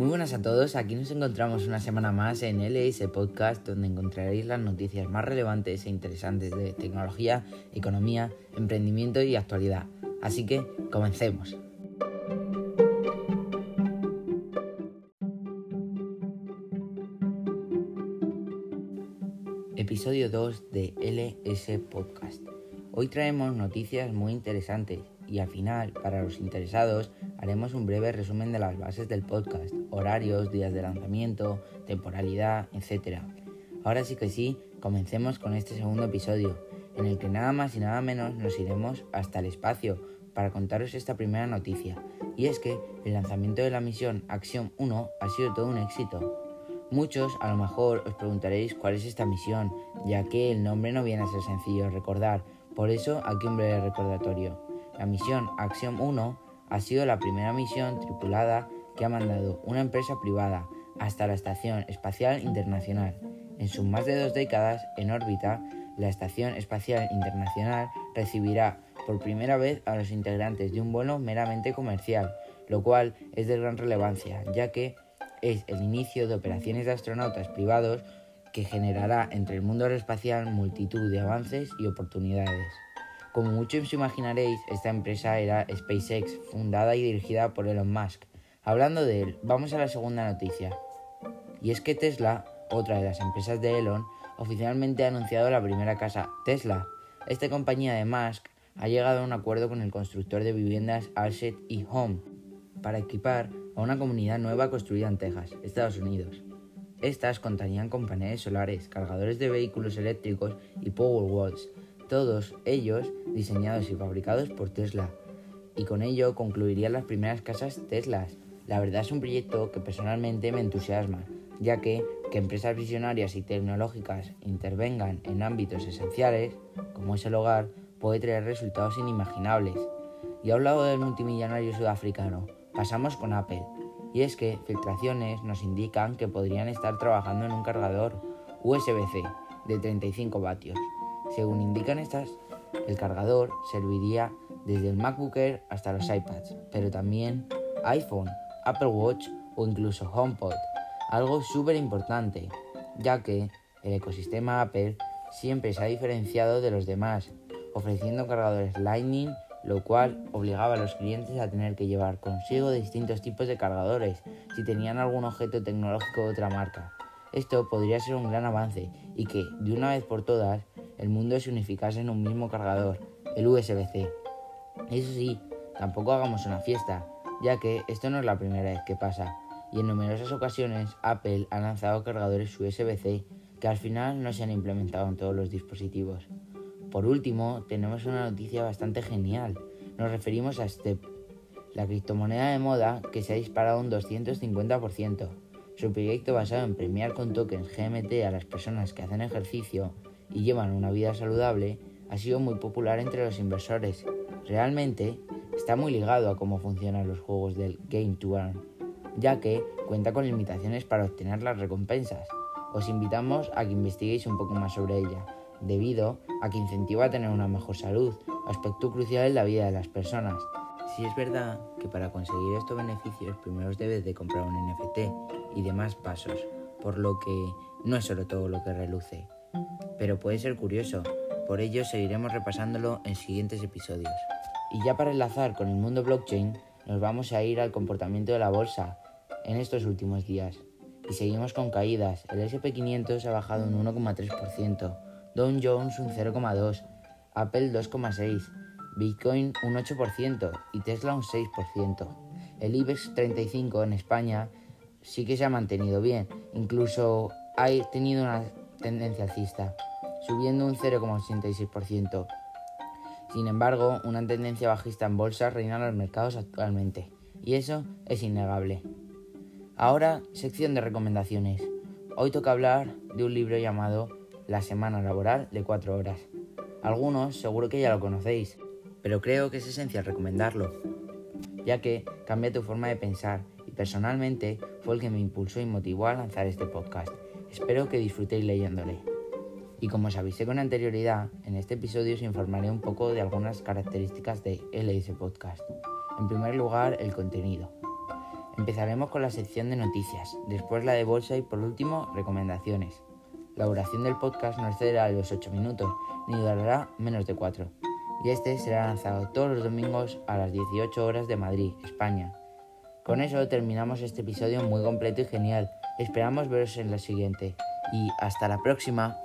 Muy buenas a todos, aquí nos encontramos una semana más en LS Podcast donde encontraréis las noticias más relevantes e interesantes de tecnología, economía, emprendimiento y actualidad. Así que comencemos. Episodio 2 de LS Podcast. Hoy traemos noticias muy interesantes y al final, para los interesados, haremos un breve resumen de las bases del podcast, horarios, días de lanzamiento, temporalidad, etc. Ahora sí que sí, comencemos con este segundo episodio, en el que nada más y nada menos nos iremos hasta el espacio para contaros esta primera noticia, y es que el lanzamiento de la misión Acción 1 ha sido todo un éxito. Muchos a lo mejor os preguntaréis cuál es esta misión, ya que el nombre no viene a ser sencillo de recordar, por eso aquí un breve recordatorio. La misión Acción 1 ha sido la primera misión tripulada que ha mandado una empresa privada hasta la Estación Espacial Internacional. En sus más de dos décadas en órbita, la Estación Espacial Internacional recibirá por primera vez a los integrantes de un vuelo meramente comercial, lo cual es de gran relevancia, ya que es el inicio de operaciones de astronautas privados que generará entre el mundo aeroespacial multitud de avances y oportunidades. Como muchos os imaginaréis, esta empresa era SpaceX, fundada y dirigida por Elon Musk. Hablando de él, vamos a la segunda noticia. Y es que Tesla, otra de las empresas de Elon, oficialmente ha anunciado la primera casa Tesla. Esta compañía de Musk ha llegado a un acuerdo con el constructor de viviendas Alset y Home para equipar a una comunidad nueva construida en Texas, Estados Unidos. Estas contarían con paneles solares, cargadores de vehículos eléctricos y power walls todos ellos diseñados y fabricados por Tesla. Y con ello concluirían las primeras casas Teslas. La verdad es un proyecto que personalmente me entusiasma, ya que que empresas visionarias y tecnológicas intervengan en ámbitos esenciales, como es el hogar, puede traer resultados inimaginables. Y a un lado del multimillonario sudafricano, pasamos con Apple. Y es que filtraciones nos indican que podrían estar trabajando en un cargador USB-C de 35 vatios, según indican estas, el cargador serviría desde el MacBook hasta los iPads, pero también iPhone, Apple Watch o incluso HomePod, algo súper importante, ya que el ecosistema Apple siempre se ha diferenciado de los demás, ofreciendo cargadores Lightning, lo cual obligaba a los clientes a tener que llevar consigo distintos tipos de cargadores si tenían algún objeto tecnológico de otra marca. Esto podría ser un gran avance y que, de una vez por todas, el mundo se unificase en un mismo cargador, el USB-C. Eso sí, tampoco hagamos una fiesta, ya que esto no es la primera vez que pasa, y en numerosas ocasiones Apple ha lanzado cargadores USB-C que al final no se han implementado en todos los dispositivos. Por último, tenemos una noticia bastante genial. Nos referimos a STEP, la criptomoneda de moda que se ha disparado un 250%. Su proyecto basado en premiar con tokens GMT a las personas que hacen ejercicio y llevan una vida saludable ha sido muy popular entre los inversores. Realmente está muy ligado a cómo funcionan los juegos del Game to Earn, ya que cuenta con limitaciones para obtener las recompensas. Os invitamos a que investiguéis un poco más sobre ella, debido a que incentiva a tener una mejor salud, aspecto crucial en la vida de las personas. Si es verdad que para conseguir estos beneficios primero debes de comprar un NFT y demás pasos, por lo que no es solo todo lo que reluce pero puede ser curioso, por ello seguiremos repasándolo en siguientes episodios. Y ya para enlazar con el mundo blockchain, nos vamos a ir al comportamiento de la bolsa en estos últimos días. Y seguimos con caídas, el SP500 ha bajado un 1,3%, Dow Jones un 0,2%, Apple 2,6%, Bitcoin un 8% y Tesla un 6%. El IBEX 35 en España sí que se ha mantenido bien, incluso ha tenido una tendencia alcista, subiendo un 0,86%. Sin embargo, una tendencia bajista en bolsa reina en los mercados actualmente, y eso es innegable. Ahora, sección de recomendaciones. Hoy toca hablar de un libro llamado La semana laboral de 4 horas. Algunos seguro que ya lo conocéis, pero creo que es esencial recomendarlo, ya que cambia tu forma de pensar y personalmente fue el que me impulsó y motivó a lanzar este podcast. Espero que disfrutéis leyéndole. Y como os avisé con anterioridad, en este episodio os informaré un poco de algunas características de LS Podcast. En primer lugar, el contenido. Empezaremos con la sección de noticias, después la de bolsa y por último recomendaciones. La duración del podcast no excederá los 8 minutos ni durará menos de 4. Y este será lanzado todos los domingos a las 18 horas de Madrid, España. Con eso terminamos este episodio muy completo y genial. Esperamos veros en la siguiente. Y hasta la próxima.